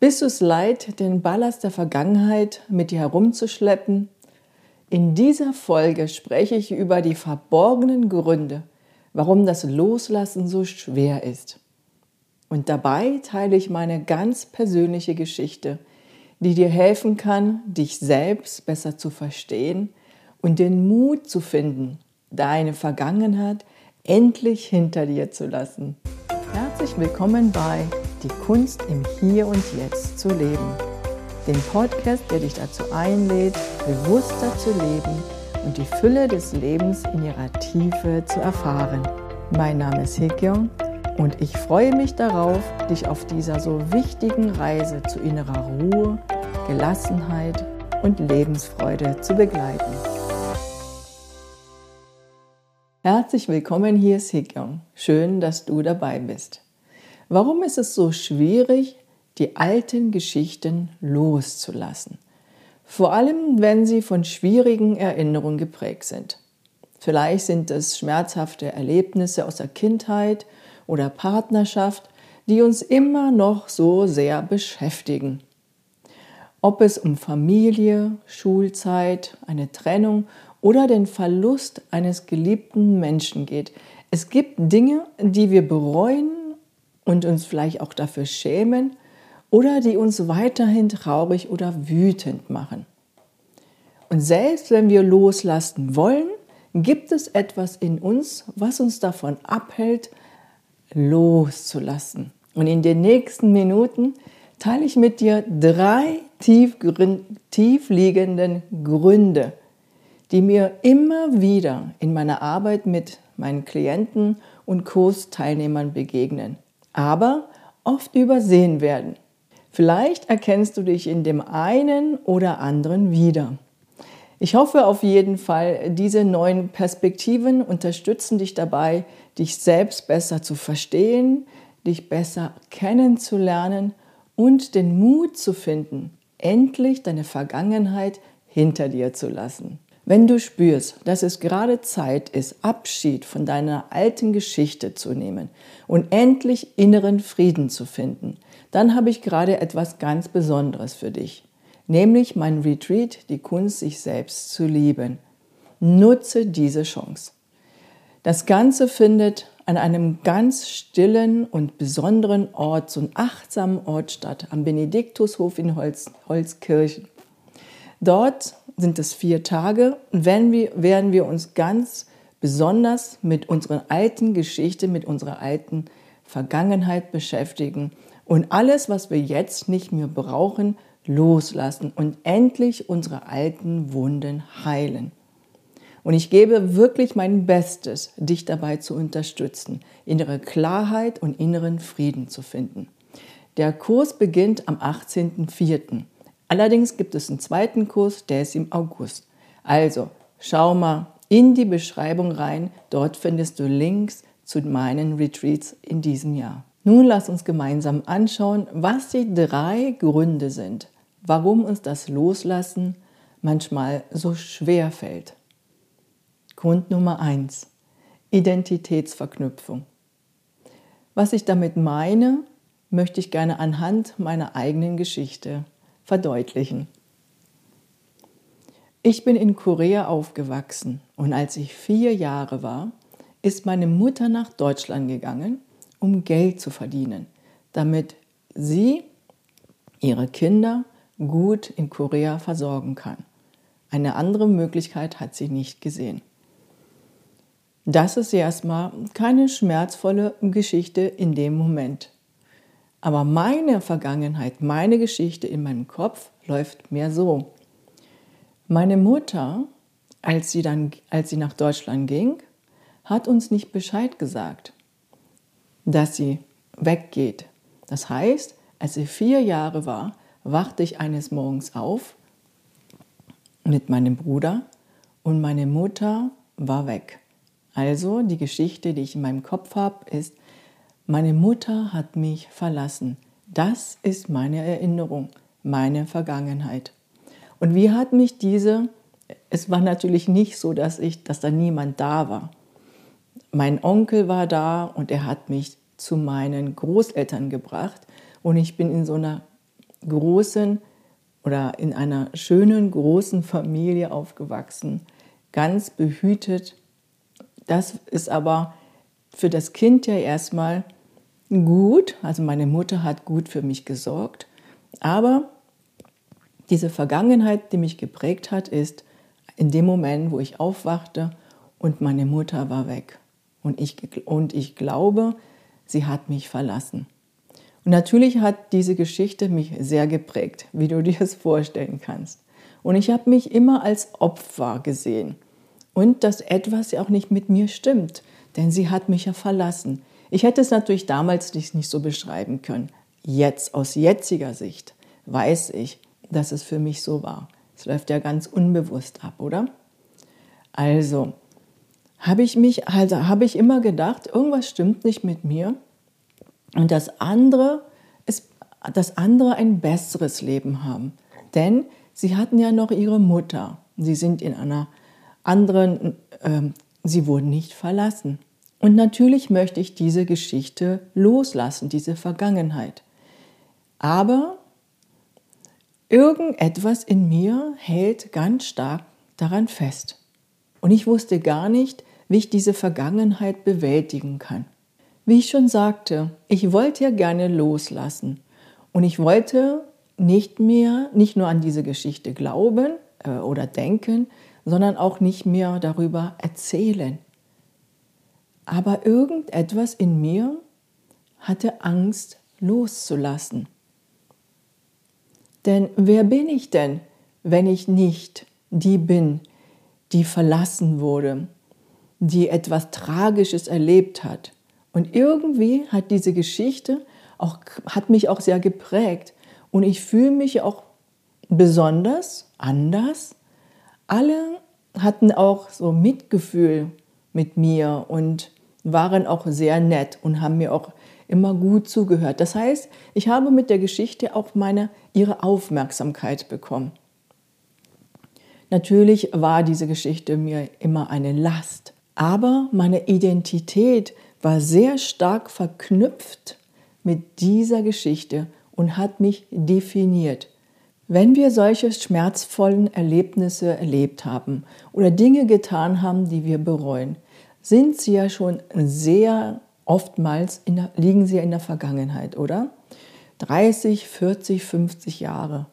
Bist du es leid, den Ballast der Vergangenheit mit dir herumzuschleppen? In dieser Folge spreche ich über die verborgenen Gründe, warum das Loslassen so schwer ist. Und dabei teile ich meine ganz persönliche Geschichte, die dir helfen kann, dich selbst besser zu verstehen und den Mut zu finden, deine Vergangenheit endlich hinter dir zu lassen. Herzlich willkommen bei Die Kunst im Hier und Jetzt zu leben. Den Podcast, der dich dazu einlädt, bewusster zu leben und die Fülle des Lebens in ihrer Tiefe zu erfahren. Mein Name ist Hekyong und ich freue mich darauf, dich auf dieser so wichtigen Reise zu innerer Ruhe, Gelassenheit und Lebensfreude zu begleiten. Herzlich willkommen, hier ist Hikyoung. Schön, dass du dabei bist. Warum ist es so schwierig, die alten Geschichten loszulassen? Vor allem, wenn sie von schwierigen Erinnerungen geprägt sind. Vielleicht sind es schmerzhafte Erlebnisse aus der Kindheit oder Partnerschaft, die uns immer noch so sehr beschäftigen. Ob es um Familie, Schulzeit, eine Trennung oder den Verlust eines geliebten Menschen geht. Es gibt Dinge, die wir bereuen und uns vielleicht auch dafür schämen oder die uns weiterhin traurig oder wütend machen. Und selbst wenn wir loslassen wollen, gibt es etwas in uns, was uns davon abhält, loszulassen. Und in den nächsten Minuten teile ich mit dir drei tief, tief liegenden Gründe, die mir immer wieder in meiner Arbeit mit meinen Klienten und Kursteilnehmern begegnen, aber oft übersehen werden. Vielleicht erkennst du dich in dem einen oder anderen wieder. Ich hoffe auf jeden Fall, diese neuen Perspektiven unterstützen dich dabei, dich selbst besser zu verstehen, dich besser kennenzulernen und den Mut zu finden, endlich deine Vergangenheit hinter dir zu lassen. Wenn du spürst, dass es gerade Zeit ist, Abschied von deiner alten Geschichte zu nehmen und endlich inneren Frieden zu finden, dann habe ich gerade etwas ganz Besonderes für dich, nämlich mein Retreat, die Kunst, sich selbst zu lieben. Nutze diese Chance. Das Ganze findet an einem ganz stillen und besonderen Ort, so einem achtsamen Ort statt, am Benediktushof in Holz, Holzkirchen. Dort sind es vier Tage und werden wir, werden wir uns ganz besonders mit unserer alten Geschichte, mit unserer alten Vergangenheit beschäftigen und alles, was wir jetzt nicht mehr brauchen, loslassen und endlich unsere alten Wunden heilen. Und ich gebe wirklich mein Bestes, dich dabei zu unterstützen, innere Klarheit und inneren Frieden zu finden. Der Kurs beginnt am 18.04. Allerdings gibt es einen zweiten Kurs, der ist im August. Also schau mal in die Beschreibung rein, dort findest du Links zu meinen Retreats in diesem Jahr. Nun lass uns gemeinsam anschauen, was die drei Gründe sind, warum uns das Loslassen manchmal so schwer fällt. Grund Nummer eins: Identitätsverknüpfung. Was ich damit meine, möchte ich gerne anhand meiner eigenen Geschichte verdeutlichen. Ich bin in Korea aufgewachsen und als ich vier Jahre war, ist meine Mutter nach Deutschland gegangen, um Geld zu verdienen, damit sie ihre Kinder gut in Korea versorgen kann. Eine andere Möglichkeit hat sie nicht gesehen. Das ist erstmal keine schmerzvolle Geschichte in dem Moment. Aber meine Vergangenheit, meine Geschichte in meinem Kopf läuft mehr so. Meine Mutter, als sie dann, als sie nach Deutschland ging, hat uns nicht Bescheid gesagt, dass sie weggeht. Das heißt, als sie vier Jahre war, wachte ich eines Morgens auf mit meinem Bruder und meine Mutter war weg. Also die Geschichte, die ich in meinem Kopf habe, ist, meine Mutter hat mich verlassen. Das ist meine Erinnerung, meine Vergangenheit. Und wie hat mich diese, es war natürlich nicht so, dass ich, dass da niemand da war. Mein Onkel war da und er hat mich zu meinen Großeltern gebracht und ich bin in so einer großen oder in einer schönen großen Familie aufgewachsen, ganz behütet. Das ist aber für das Kind ja erstmal gut, also meine Mutter hat gut für mich gesorgt, aber diese Vergangenheit, die mich geprägt hat, ist in dem Moment, wo ich aufwachte und meine Mutter war weg. Und ich, und ich glaube, sie hat mich verlassen. Und natürlich hat diese Geschichte mich sehr geprägt, wie du dir es vorstellen kannst. Und ich habe mich immer als Opfer gesehen. Und dass etwas ja auch nicht mit mir stimmt, denn sie hat mich ja verlassen. Ich hätte es natürlich damals nicht, so beschreiben können. Jetzt, aus jetziger Sicht, weiß ich, dass es für mich so war. Es läuft ja ganz unbewusst ab, oder? Also, habe ich mich, also habe ich immer gedacht, irgendwas stimmt nicht mit mir und das andere ist, dass andere ein besseres Leben haben. Denn sie hatten ja noch ihre Mutter. Sie sind in einer anderen, äh, sie wurden nicht verlassen. Und natürlich möchte ich diese Geschichte loslassen, diese Vergangenheit. Aber irgendetwas in mir hält ganz stark daran fest. Und ich wusste gar nicht, wie ich diese Vergangenheit bewältigen kann. Wie ich schon sagte, ich wollte ja gerne loslassen und ich wollte nicht mehr, nicht nur an diese Geschichte glauben äh, oder denken, sondern auch nicht mehr darüber erzählen. Aber irgendetwas in mir hatte Angst loszulassen. Denn wer bin ich denn, wenn ich nicht die bin, die verlassen wurde, die etwas Tragisches erlebt hat, und irgendwie hat diese Geschichte auch, hat mich auch sehr geprägt. Und ich fühle mich auch besonders, anders. Alle hatten auch so Mitgefühl mit mir und waren auch sehr nett und haben mir auch immer gut zugehört. Das heißt, ich habe mit der Geschichte auch meine, ihre Aufmerksamkeit bekommen. Natürlich war diese Geschichte mir immer eine Last, aber meine Identität war sehr stark verknüpft mit dieser Geschichte und hat mich definiert. Wenn wir solche schmerzvollen Erlebnisse erlebt haben oder Dinge getan haben, die wir bereuen, sind sie ja schon sehr oftmals, der, liegen sie in der Vergangenheit, oder? 30, 40, 50 Jahre.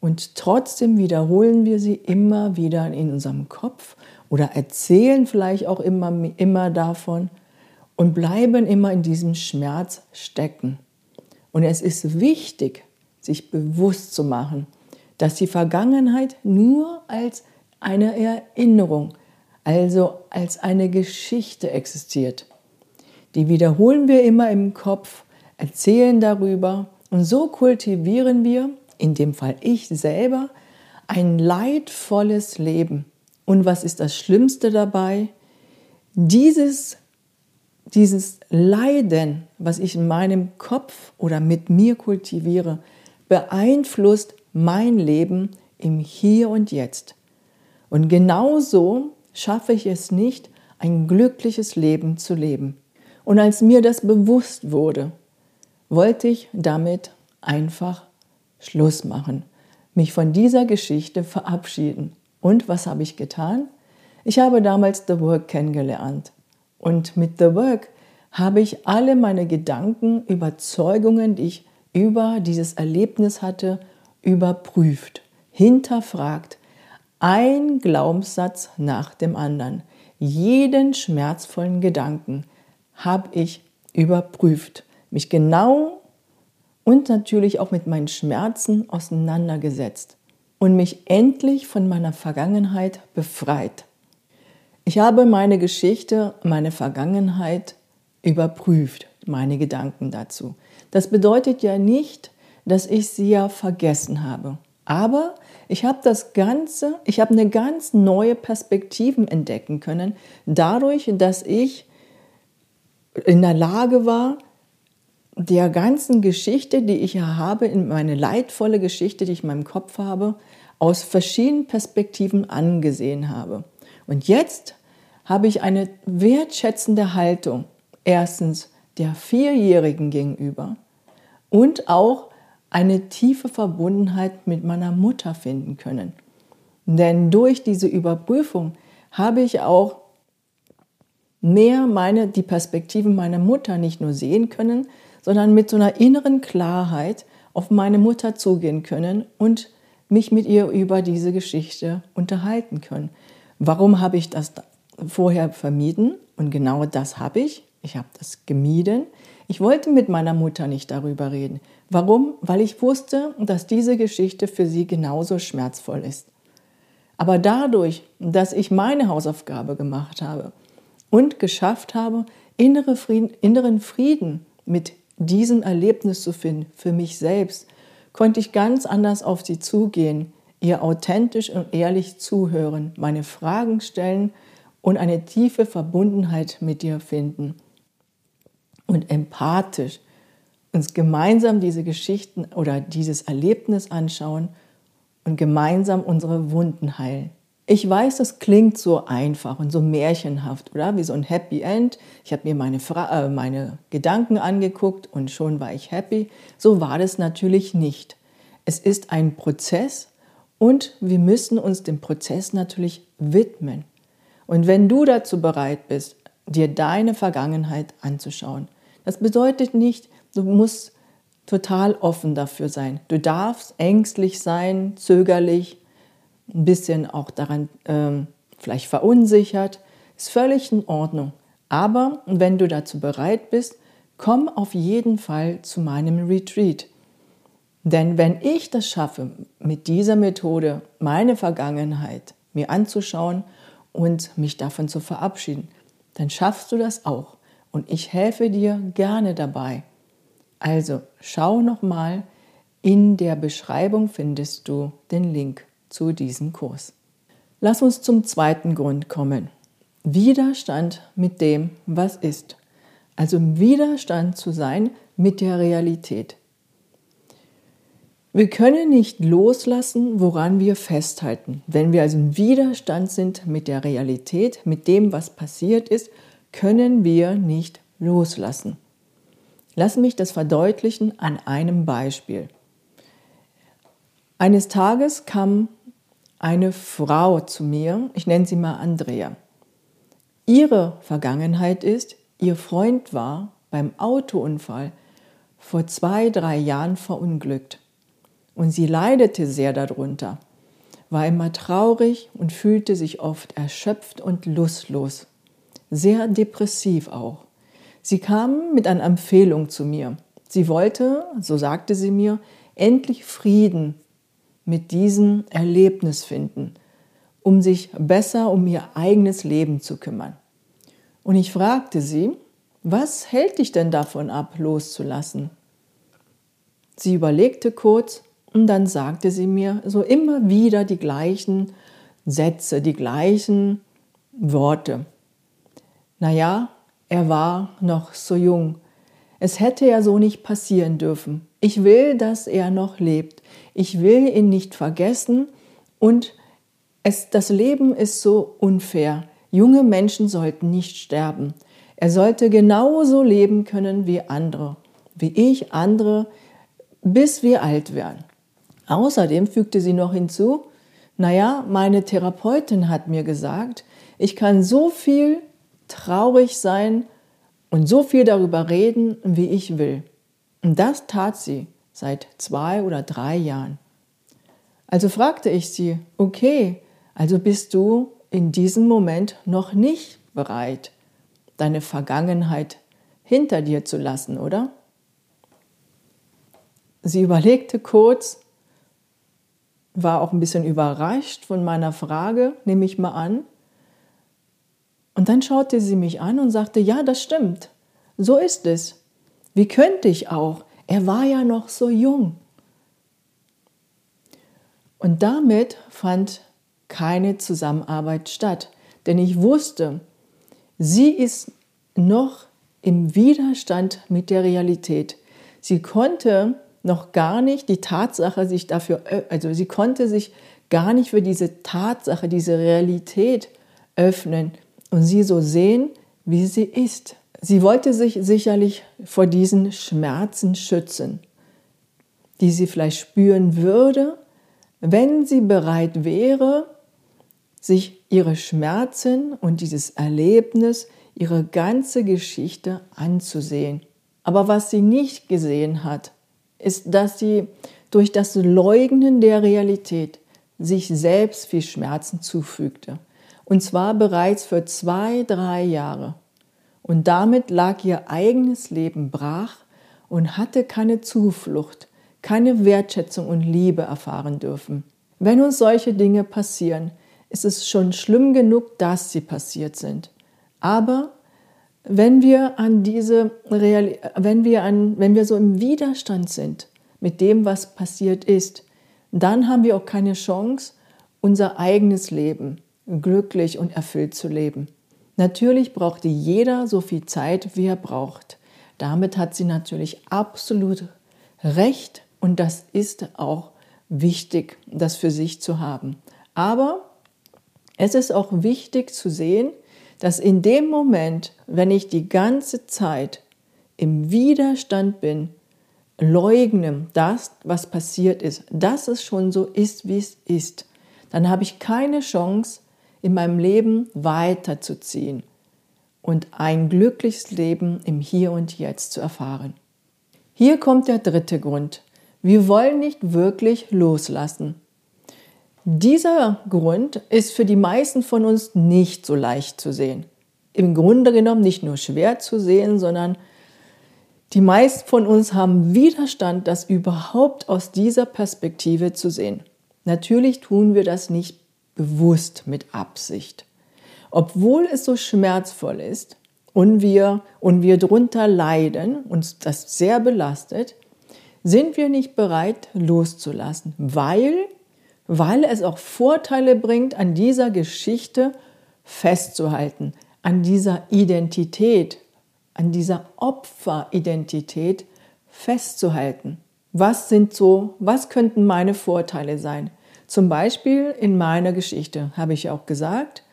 Und trotzdem wiederholen wir sie immer wieder in unserem Kopf oder erzählen vielleicht auch immer, immer davon und bleiben immer in diesem Schmerz stecken. Und es ist wichtig, sich bewusst zu machen, dass die Vergangenheit nur als eine Erinnerung, also als eine Geschichte existiert. Die wiederholen wir immer im Kopf, erzählen darüber und so kultivieren wir, in dem Fall ich selber, ein leidvolles Leben. Und was ist das Schlimmste dabei? Dieses dieses Leiden, was ich in meinem Kopf oder mit mir kultiviere, beeinflusst mein Leben im Hier und Jetzt. Und genauso schaffe ich es nicht, ein glückliches Leben zu leben. Und als mir das bewusst wurde, wollte ich damit einfach Schluss machen, mich von dieser Geschichte verabschieden. Und was habe ich getan? Ich habe damals The Work kennengelernt. Und mit The Work habe ich alle meine Gedanken, Überzeugungen, die ich über dieses Erlebnis hatte, überprüft, hinterfragt, ein Glaubenssatz nach dem anderen. Jeden schmerzvollen Gedanken habe ich überprüft, mich genau und natürlich auch mit meinen Schmerzen auseinandergesetzt und mich endlich von meiner Vergangenheit befreit. Ich habe meine Geschichte, meine Vergangenheit überprüft, meine Gedanken dazu. Das bedeutet ja nicht, dass ich sie ja vergessen habe. Aber ich habe das Ganze, ich habe eine ganz neue Perspektiven entdecken können, dadurch, dass ich in der Lage war, der ganzen Geschichte, die ich ja habe, in meine leidvolle Geschichte, die ich in meinem Kopf habe, aus verschiedenen Perspektiven angesehen habe. Und jetzt habe ich eine wertschätzende Haltung. Erstens der Vierjährigen gegenüber und auch eine tiefe Verbundenheit mit meiner Mutter finden können. Denn durch diese Überprüfung habe ich auch mehr meine, die Perspektiven meiner Mutter nicht nur sehen können, sondern mit so einer inneren Klarheit auf meine Mutter zugehen können und mich mit ihr über diese Geschichte unterhalten können. Warum habe ich das vorher vermieden? Und genau das habe ich. Ich habe das gemieden. Ich wollte mit meiner Mutter nicht darüber reden. Warum? Weil ich wusste, dass diese Geschichte für sie genauso schmerzvoll ist. Aber dadurch, dass ich meine Hausaufgabe gemacht habe und geschafft habe, innere Frieden, inneren Frieden mit diesem Erlebnis zu finden, für mich selbst, konnte ich ganz anders auf sie zugehen, ihr authentisch und ehrlich zuhören, meine Fragen stellen und eine tiefe Verbundenheit mit ihr finden. Und empathisch uns gemeinsam diese Geschichten oder dieses Erlebnis anschauen und gemeinsam unsere Wunden heilen. Ich weiß, das klingt so einfach und so märchenhaft, oder? Wie so ein Happy End. Ich habe mir meine, Fra äh, meine Gedanken angeguckt und schon war ich happy. So war das natürlich nicht. Es ist ein Prozess und wir müssen uns dem Prozess natürlich widmen. Und wenn du dazu bereit bist, dir deine Vergangenheit anzuschauen, das bedeutet nicht, du musst total offen dafür sein. Du darfst ängstlich sein, zögerlich, ein bisschen auch daran ähm, vielleicht verunsichert, ist völlig in Ordnung. Aber wenn du dazu bereit bist, komm auf jeden Fall zu meinem Retreat. Denn wenn ich das schaffe, mit dieser Methode meine Vergangenheit mir anzuschauen und mich davon zu verabschieden, dann schaffst du das auch. Und ich helfe dir gerne dabei. Also schau nochmal, in der Beschreibung findest du den Link zu diesem Kurs. Lass uns zum zweiten Grund kommen. Widerstand mit dem, was ist. Also im Widerstand zu sein mit der Realität. Wir können nicht loslassen, woran wir festhalten. Wenn wir also im Widerstand sind mit der Realität, mit dem, was passiert ist, können wir nicht loslassen. Lass mich das verdeutlichen an einem Beispiel. Eines Tages kam eine Frau zu mir, ich nenne sie mal Andrea. Ihre Vergangenheit ist, ihr Freund war beim Autounfall vor zwei, drei Jahren verunglückt. Und sie leidete sehr darunter, war immer traurig und fühlte sich oft erschöpft und lustlos, sehr depressiv auch. Sie kam mit einer Empfehlung zu mir. Sie wollte, so sagte sie mir, endlich Frieden mit diesem Erlebnis finden, um sich besser um ihr eigenes Leben zu kümmern. Und ich fragte sie, was hält dich denn davon ab, loszulassen? Sie überlegte kurz und dann sagte sie mir so immer wieder die gleichen Sätze, die gleichen Worte. Naja, er war noch so jung. Es hätte ja so nicht passieren dürfen. Ich will, dass er noch lebt. Ich will ihn nicht vergessen und es, das Leben ist so unfair. Junge Menschen sollten nicht sterben. Er sollte genauso leben können wie andere, wie ich, andere, bis wir alt werden. Außerdem fügte sie noch hinzu, naja, meine Therapeutin hat mir gesagt, ich kann so viel traurig sein und so viel darüber reden, wie ich will. Und das tat sie seit zwei oder drei Jahren. Also fragte ich sie, okay, also bist du in diesem Moment noch nicht bereit, deine Vergangenheit hinter dir zu lassen, oder? Sie überlegte kurz, war auch ein bisschen überrascht von meiner Frage, nehme ich mal an. Und dann schaute sie mich an und sagte, ja, das stimmt, so ist es. Wie könnte ich auch? Er war ja noch so jung. Und damit fand keine Zusammenarbeit statt, denn ich wusste, sie ist noch im Widerstand mit der Realität. Sie konnte noch gar nicht die Tatsache sich dafür, also sie konnte sich gar nicht für diese Tatsache, diese Realität öffnen und sie so sehen, wie sie ist. Sie wollte sich sicherlich vor diesen Schmerzen schützen. die sie vielleicht spüren würde, wenn sie bereit wäre, sich ihre Schmerzen und dieses Erlebnis, ihre ganze Geschichte anzusehen. Aber was sie nicht gesehen hat, ist, dass sie durch das Leugnen der Realität sich selbst viel Schmerzen zufügte. Und zwar bereits für zwei, drei Jahre. Und damit lag ihr eigenes Leben brach und hatte keine Zuflucht, keine Wertschätzung und Liebe erfahren dürfen. Wenn uns solche Dinge passieren, ist es schon schlimm genug, dass sie passiert sind. Aber wenn wir an diese Real wenn wir an wenn wir so im Widerstand sind mit dem, was passiert ist, dann haben wir auch keine Chance, unser eigenes Leben glücklich und erfüllt zu leben. Natürlich brauchte jeder so viel Zeit, wie er braucht. Damit hat sie natürlich absolut recht und das ist auch wichtig, das für sich zu haben. Aber es ist auch wichtig zu sehen, dass in dem Moment, wenn ich die ganze Zeit im Widerstand bin, leugne das, was passiert ist, dass es schon so ist, wie es ist, dann habe ich keine Chance, in meinem Leben weiterzuziehen und ein glückliches Leben im Hier und Jetzt zu erfahren. Hier kommt der dritte Grund. Wir wollen nicht wirklich loslassen. Dieser Grund ist für die meisten von uns nicht so leicht zu sehen. Im Grunde genommen nicht nur schwer zu sehen, sondern die meisten von uns haben Widerstand, das überhaupt aus dieser Perspektive zu sehen. Natürlich tun wir das nicht bewusst mit Absicht. Obwohl es so schmerzvoll ist und wir, und wir drunter leiden, uns das sehr belastet, sind wir nicht bereit loszulassen, weil, weil es auch Vorteile bringt, an dieser Geschichte festzuhalten, an dieser Identität, an dieser Opferidentität festzuhalten. Was sind so, was könnten meine Vorteile sein? Zum Beispiel in meiner Geschichte habe ich auch gesagt,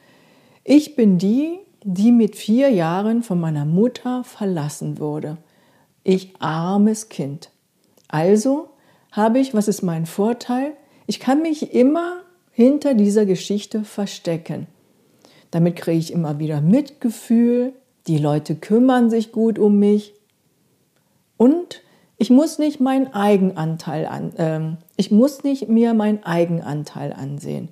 ich bin die, die mit vier Jahren von meiner Mutter verlassen wurde. Ich armes Kind. Also habe ich, was ist mein Vorteil? Ich kann mich immer hinter dieser Geschichte verstecken. Damit kriege ich immer wieder Mitgefühl, die Leute kümmern sich gut um mich und ich muss nicht meinen Eigenanteil an, äh, ich muss nicht mir meinen Eigenanteil ansehen.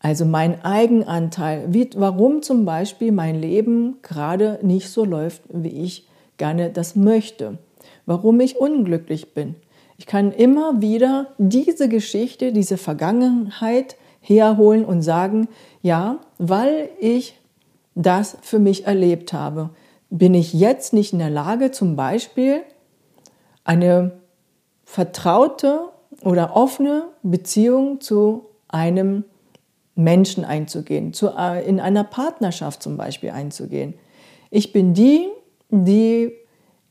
Also mein Eigenanteil, wie, warum zum Beispiel mein Leben gerade nicht so läuft, wie ich gerne das möchte. Warum ich unglücklich bin. Ich kann immer wieder diese Geschichte, diese Vergangenheit herholen und sagen, ja, weil ich das für mich erlebt habe, bin ich jetzt nicht in der Lage, zum Beispiel eine vertraute oder offene Beziehung zu einem Menschen einzugehen, zu, äh, in einer Partnerschaft zum Beispiel einzugehen. Ich bin die, die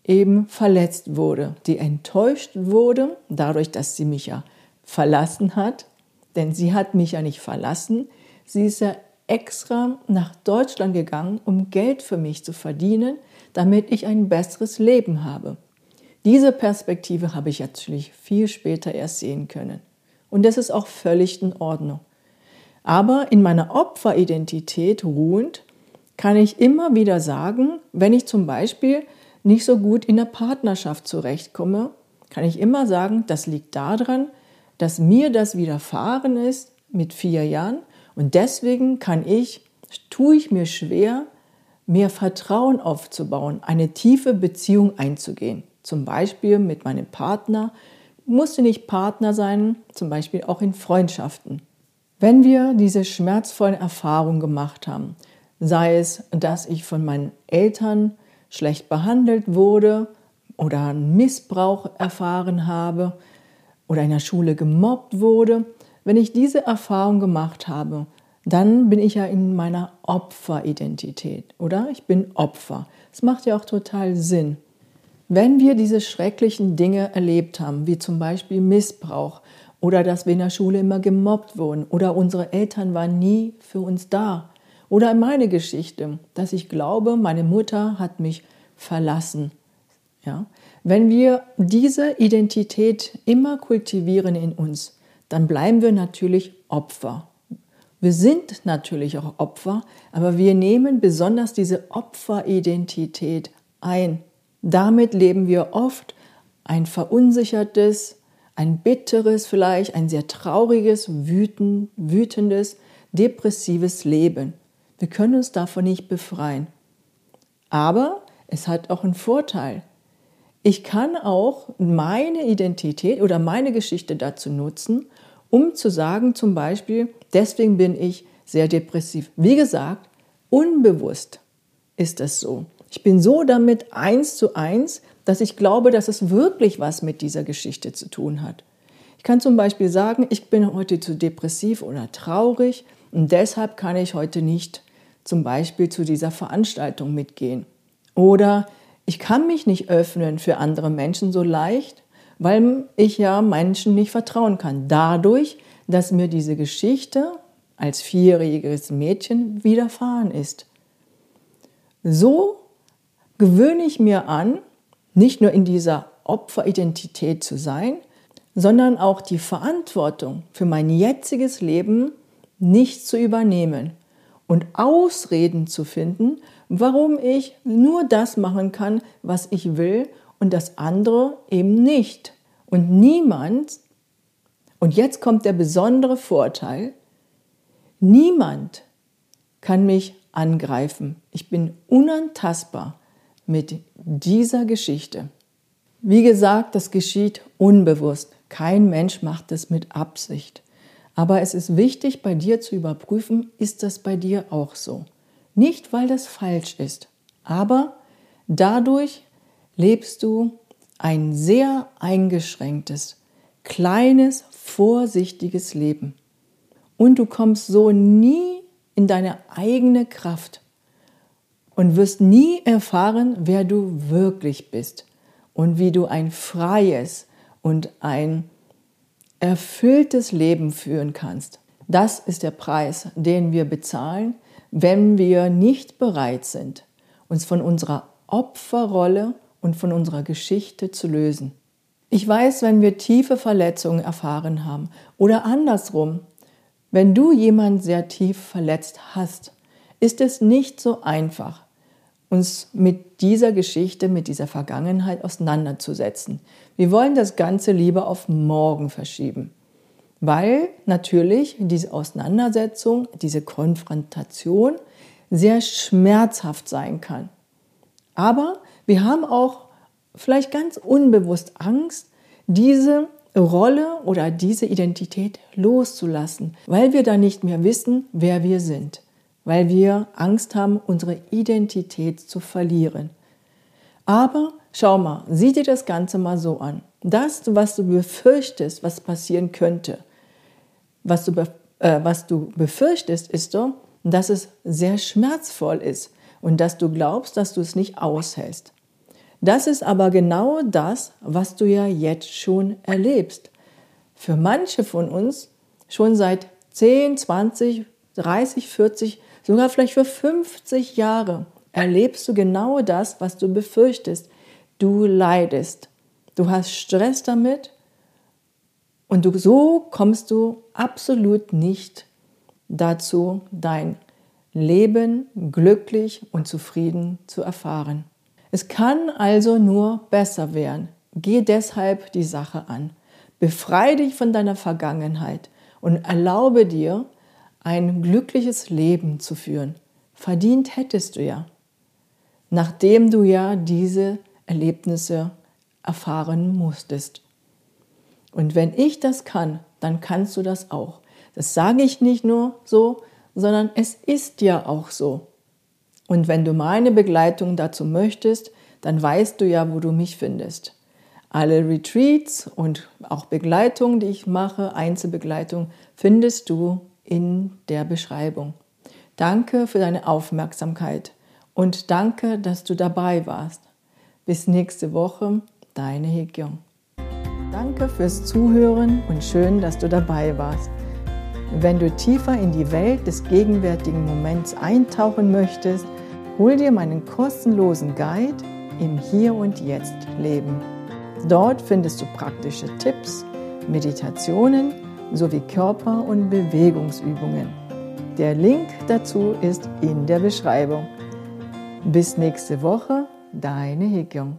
eben verletzt wurde, die enttäuscht wurde, dadurch, dass sie mich ja verlassen hat, denn sie hat mich ja nicht verlassen, sie ist ja extra nach Deutschland gegangen, um Geld für mich zu verdienen, damit ich ein besseres Leben habe. Diese Perspektive habe ich natürlich viel später erst sehen können. Und das ist auch völlig in Ordnung. Aber in meiner Opferidentität ruhend kann ich immer wieder sagen, wenn ich zum Beispiel nicht so gut in der Partnerschaft zurechtkomme, kann ich immer sagen, das liegt daran, dass mir das widerfahren ist mit vier Jahren und deswegen kann ich, tue ich mir schwer, mehr Vertrauen aufzubauen, eine tiefe Beziehung einzugehen zum Beispiel mit meinem Partner, musste nicht Partner sein, zum Beispiel auch in Freundschaften. Wenn wir diese schmerzvollen Erfahrungen gemacht haben, sei es, dass ich von meinen Eltern schlecht behandelt wurde oder einen Missbrauch erfahren habe oder in der Schule gemobbt wurde, wenn ich diese Erfahrung gemacht habe, dann bin ich ja in meiner Opferidentität, oder? Ich bin Opfer. Es macht ja auch total Sinn. Wenn wir diese schrecklichen Dinge erlebt haben, wie zum Beispiel Missbrauch oder dass wir in der Schule immer gemobbt wurden oder unsere Eltern waren nie für uns da oder meine Geschichte, dass ich glaube, meine Mutter hat mich verlassen. Ja? Wenn wir diese Identität immer kultivieren in uns, dann bleiben wir natürlich Opfer. Wir sind natürlich auch Opfer, aber wir nehmen besonders diese Opferidentität ein. Damit leben wir oft ein verunsichertes, ein bitteres vielleicht, ein sehr trauriges, wütend, wütendes, depressives Leben. Wir können uns davon nicht befreien. Aber es hat auch einen Vorteil. Ich kann auch meine Identität oder meine Geschichte dazu nutzen, um zu sagen zum Beispiel, deswegen bin ich sehr depressiv. Wie gesagt, unbewusst ist es so. Ich bin so damit eins zu eins, dass ich glaube, dass es wirklich was mit dieser Geschichte zu tun hat. Ich kann zum Beispiel sagen, ich bin heute zu depressiv oder traurig und deshalb kann ich heute nicht zum Beispiel zu dieser Veranstaltung mitgehen. Oder ich kann mich nicht öffnen für andere Menschen so leicht, weil ich ja Menschen nicht vertrauen kann. Dadurch, dass mir diese Geschichte als vierjähriges Mädchen widerfahren ist. So gewöhne ich mir an, nicht nur in dieser Opferidentität zu sein, sondern auch die Verantwortung für mein jetziges Leben nicht zu übernehmen und Ausreden zu finden, warum ich nur das machen kann, was ich will und das andere eben nicht. Und niemand, und jetzt kommt der besondere Vorteil, niemand kann mich angreifen. Ich bin unantastbar mit dieser Geschichte. Wie gesagt, das geschieht unbewusst. Kein Mensch macht es mit Absicht. Aber es ist wichtig, bei dir zu überprüfen, ist das bei dir auch so. Nicht, weil das falsch ist, aber dadurch lebst du ein sehr eingeschränktes, kleines, vorsichtiges Leben. Und du kommst so nie in deine eigene Kraft und wirst nie erfahren, wer du wirklich bist und wie du ein freies und ein erfülltes Leben führen kannst. Das ist der Preis, den wir bezahlen, wenn wir nicht bereit sind, uns von unserer Opferrolle und von unserer Geschichte zu lösen. Ich weiß, wenn wir tiefe Verletzungen erfahren haben oder andersrum, wenn du jemand sehr tief verletzt hast, ist es nicht so einfach, uns mit dieser Geschichte, mit dieser Vergangenheit auseinanderzusetzen. Wir wollen das Ganze lieber auf morgen verschieben, weil natürlich diese Auseinandersetzung, diese Konfrontation sehr schmerzhaft sein kann. Aber wir haben auch vielleicht ganz unbewusst Angst, diese Rolle oder diese Identität loszulassen, weil wir da nicht mehr wissen, wer wir sind weil wir Angst haben, unsere Identität zu verlieren. Aber schau mal, sieh dir das Ganze mal so an. Das, was du befürchtest, was passieren könnte, was du, äh, was du befürchtest, ist doch, dass es sehr schmerzvoll ist und dass du glaubst, dass du es nicht aushältst. Das ist aber genau das, was du ja jetzt schon erlebst. Für manche von uns schon seit 10, 20, 30, 40, sogar vielleicht für 50 Jahre erlebst du genau das, was du befürchtest. Du leidest. Du hast Stress damit und du, so kommst du absolut nicht dazu, dein Leben glücklich und zufrieden zu erfahren. Es kann also nur besser werden. Geh deshalb die Sache an. Befreie dich von deiner Vergangenheit und erlaube dir, ein glückliches Leben zu führen. Verdient hättest du ja, nachdem du ja diese Erlebnisse erfahren musstest. Und wenn ich das kann, dann kannst du das auch. Das sage ich nicht nur so, sondern es ist ja auch so. Und wenn du meine Begleitung dazu möchtest, dann weißt du ja, wo du mich findest. Alle Retreats und auch Begleitung, die ich mache, Einzelbegleitung, findest du in der Beschreibung. Danke für deine Aufmerksamkeit und danke, dass du dabei warst. Bis nächste Woche, deine Hekyong. Danke fürs Zuhören und schön, dass du dabei warst. Wenn du tiefer in die Welt des gegenwärtigen Moments eintauchen möchtest, hol dir meinen kostenlosen Guide im Hier und Jetzt leben. Dort findest du praktische Tipps, Meditationen sowie Körper- und Bewegungsübungen. Der Link dazu ist in der Beschreibung. Bis nächste Woche, deine Hikyong.